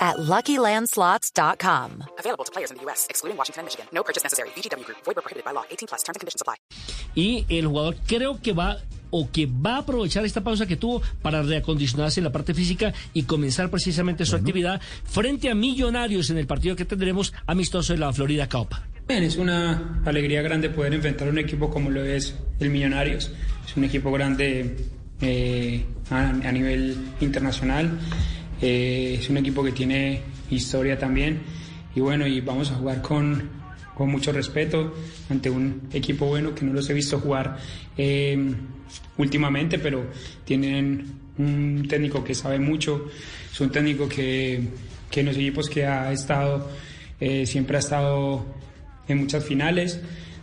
at LuckyLandSlots.com. Available to players in the U.S., excluding Washington and Michigan. No purchase necessary. VGW Group. Void prohibited by law. 18 plus. Terms and conditions apply. Y el jugador creo que va o que va a aprovechar esta pausa que tuvo para reacondicionarse en la parte física y comenzar precisamente su actividad frente a Millonarios en el partido que tendremos amistoso en la Florida Cup. Bien, es una alegría grande poder enfrentar un equipo como lo es el Millonarios. Es un equipo grande eh, a, a nivel internacional. Eh, es un equipo que tiene historia también. Y bueno, y vamos a jugar con, con mucho respeto ante un equipo bueno que no los he visto jugar eh, últimamente, pero tienen un técnico que sabe mucho. Es un técnico que, que en los equipos que ha estado, eh, siempre ha estado en muchas finales.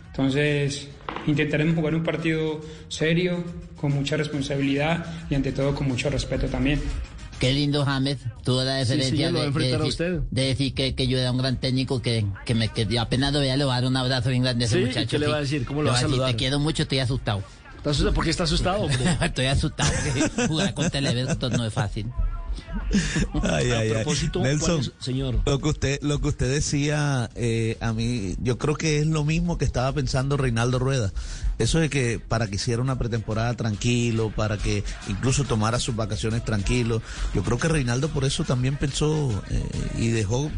Entonces, intentaremos jugar un partido serio, con mucha responsabilidad y ante todo con mucho respeto también. Qué lindo James, tuvo la Sí, deferencia sí, lo va a de, a usted. de decir que, que yo era un gran técnico, que, que, me, que apenas lo veía, le voy a dar un abrazo bien grande a ese Sí, ¿y muchacho. qué le va a decir? ¿Cómo lo va a voy decir, saludar? Te quiero mucho, estoy asustado. ¿Está asustado? ¿Por qué está asustado? estoy asustado, porque jugar con Televerto no es fácil. Ay, A ay, propósito, Nelson, ¿cuál es- señor? Lo que usted, lo que usted decía, eh, a mí, yo creo que es lo mismo que estaba pensando Reinaldo Rueda. Eso de que para que hiciera una pretemporada tranquilo, para que incluso tomara sus vacaciones tranquilo. Yo creo que Reinaldo por eso también pensó eh, y dejó,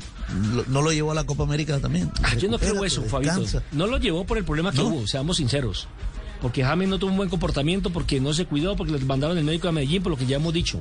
lo- no lo llevó a la Copa América también. Ah, Yo no creo eso, Fabito. No lo llevó por el problema que ¿No? hubo, seamos sinceros. Porque James no tuvo un buen comportamiento, porque no se cuidó, porque le mandaron el médico a Medellín, por lo que ya hemos dicho.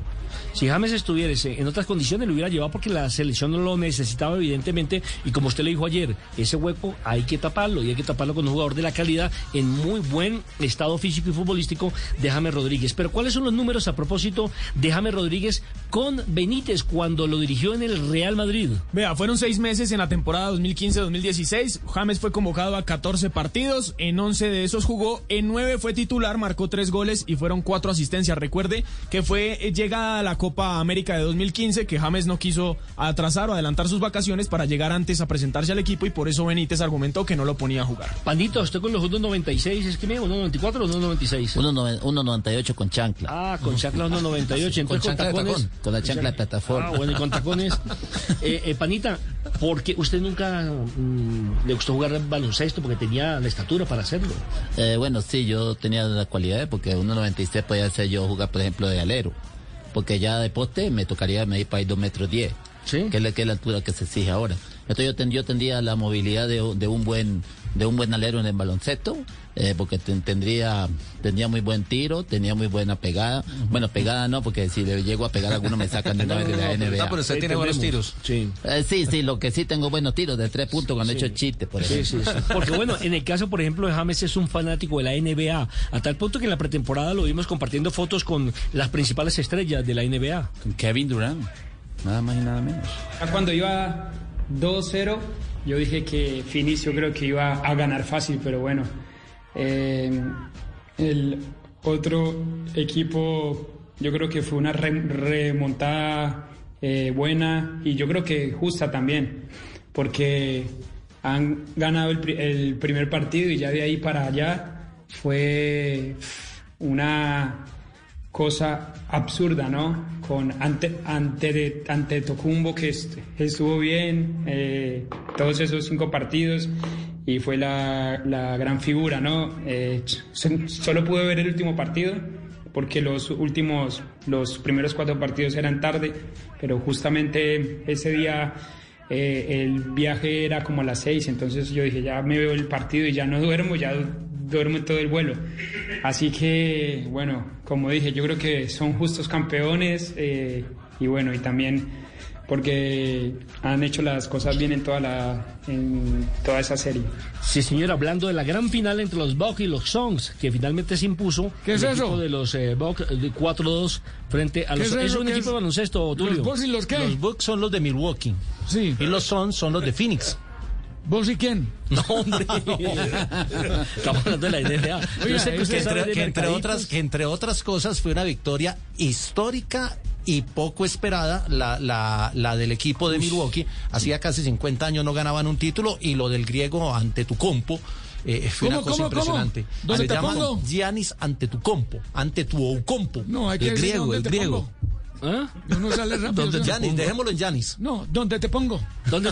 Si James estuviese en otras condiciones, lo hubiera llevado porque la selección no lo necesitaba, evidentemente. Y como usted le dijo ayer, ese hueco hay que taparlo, y hay que taparlo con un jugador de la calidad en muy buen estado físico y futbolístico de James Rodríguez. Pero ¿cuáles son los números a propósito de James Rodríguez con Benítez cuando lo dirigió en el Real Madrid? Vea, fueron seis meses en la temporada 2015-2016. James fue convocado a 14 partidos. En 11 de esos jugó. En 9 fue titular, marcó 3 goles y fueron 4 asistencias. Recuerde que fue eh, llegada a la Copa América de 2015 que James no quiso atrasar o adelantar sus vacaciones para llegar antes a presentarse al equipo y por eso Benítez argumentó que no lo ponía a jugar. Pandito, usted con los 1.96, ¿es que me 1.94 o 1.96? 1.90 1.98 con chancla. Ah, con chancla 1.98, entonces con, chancla tacones. tacón, con la chancla de plataforma. Ah, bueno, y con tacones. eh, eh, Panita, ¿por qué usted nunca mm, le gustó jugar baloncesto? Porque tenía la estatura para hacerlo. Eh, bueno, sí, yo tenía las cualidades porque 1.96 podía ser yo jugar, por ejemplo, de alero. Porque ya de poste me tocaría medir para ir 2 metros 10. Sí. Que es, la, que es la altura que se exige ahora. Entonces yo, ten- yo tendría la movilidad de, de un buen de un buen alero en el baloncesto, eh, porque ten- tendría tendría muy buen tiro, tenía muy buena pegada. Bueno, pegada no, porque si le llego a pegar a alguno me sacan de una vez de la NBA. Ah, pero usted tiene buenos tiros. Sí. Eh, sí, sí, lo que sí tengo buenos tiros de tres puntos cuando he hecho chistes, por Sí, ejemplo. sí, sí. Porque bueno, en el caso, por ejemplo, de James es un fanático de la NBA, a tal punto que en la pretemporada lo vimos compartiendo fotos con las principales estrellas de la NBA. Con Kevin Durant. Nada más y nada menos. Ya Cuando iba 2-0, yo dije que Finis yo creo que iba a ganar fácil, pero bueno. eh, el otro equipo, yo creo que fue una re- remontada eh, buena y yo creo que justa también, porque han ganado el, el primer partido y ya de ahí para allá fue una cosa absurda, ¿no? Con ante, ante, de- ante Tocumbo que est- estuvo bien, eh, todos esos cinco partidos y fue la, la gran figura, ¿no? Eh, so- solo pude ver el último partido porque los últimos, los primeros cuatro partidos eran tarde, pero justamente ese día eh, el viaje era como a las seis, entonces yo dije, ya me veo el partido y ya no duermo, ya duermo todo el vuelo. Así que, bueno, como dije, yo creo que son justos campeones eh, y bueno, y también porque han hecho las cosas bien en toda, la, en toda esa serie. Sí, señor, hablando de la gran final entre los Bucks y los Suns, que finalmente se impuso. ¿Qué es el eso? equipo de los eh, Bucks de 4-2 frente a los es Suns. Es eso? un ¿Qué equipo es? de baloncesto, Tulio. ¿Los Bucks y los qué? Los Bucks son los de Milwaukee. Sí. Y los Suns son los de Phoenix. ¿Vos y quién? No, hombre. Estamos hablando de la NFA. Yo Oiga, sé que ese- usted sabe entre, que otras, que entre otras cosas fue una victoria histórica y poco esperada la, la, la del equipo de Milwaukee. Hacía casi 50 años no ganaban un título y lo del griego ante tu compo. eh, fue ¿Cómo, una cosa cómo, impresionante. cómo? ¿Dónde Se te llama pongo? Giannis ante tu compo, ante tu compo. No, hay que el griego, el te griego. pongo. ¿Ah? Uno sale rápido. ¿Dónde ¿sí? Giannis, dejémoslo en Giannis. No, ¿dónde te pongo? ¿Dónde